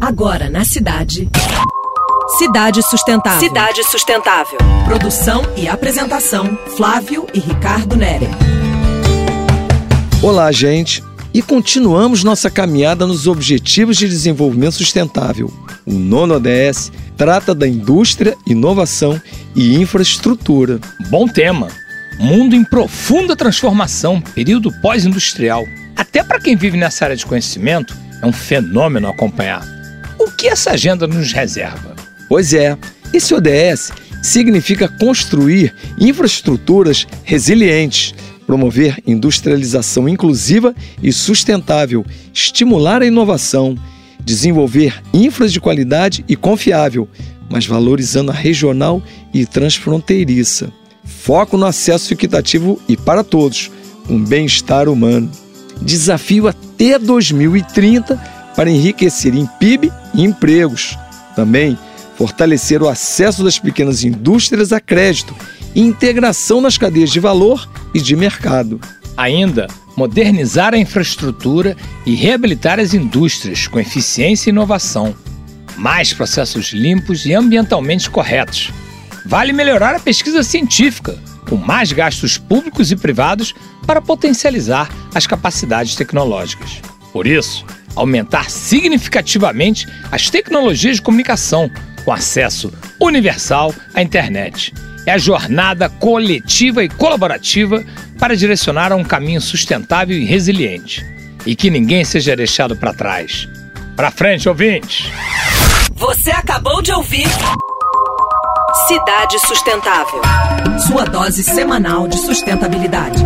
Agora na cidade. Cidade Sustentável. Cidade Sustentável. Produção e apresentação: Flávio e Ricardo Nere. Olá, gente. E continuamos nossa caminhada nos Objetivos de Desenvolvimento Sustentável. O nono ODS trata da indústria, inovação e infraestrutura. Bom tema. Mundo em profunda transformação, período pós-industrial. Até para quem vive nessa área de conhecimento, é um fenômeno acompanhar. Que essa agenda nos reserva? Pois é, esse ODS significa construir infraestruturas resilientes, promover industrialização inclusiva e sustentável, estimular a inovação, desenvolver infras de qualidade e confiável, mas valorizando a regional e transfronteiriça. Foco no acesso equitativo e para todos, um bem-estar humano. Desafio até 2030 para enriquecer em PIB e empregos. Também fortalecer o acesso das pequenas indústrias a crédito e integração nas cadeias de valor e de mercado. Ainda, modernizar a infraestrutura e reabilitar as indústrias com eficiência e inovação. Mais processos limpos e ambientalmente corretos. Vale melhorar a pesquisa científica, com mais gastos públicos e privados para potencializar as capacidades tecnológicas. Por isso, aumentar significativamente as tecnologias de comunicação com acesso universal à internet. É a jornada coletiva e colaborativa para direcionar a um caminho sustentável e resiliente. E que ninguém seja deixado para trás. Para frente, ouvintes! Você acabou de ouvir Cidade Sustentável. Sua dose semanal de sustentabilidade.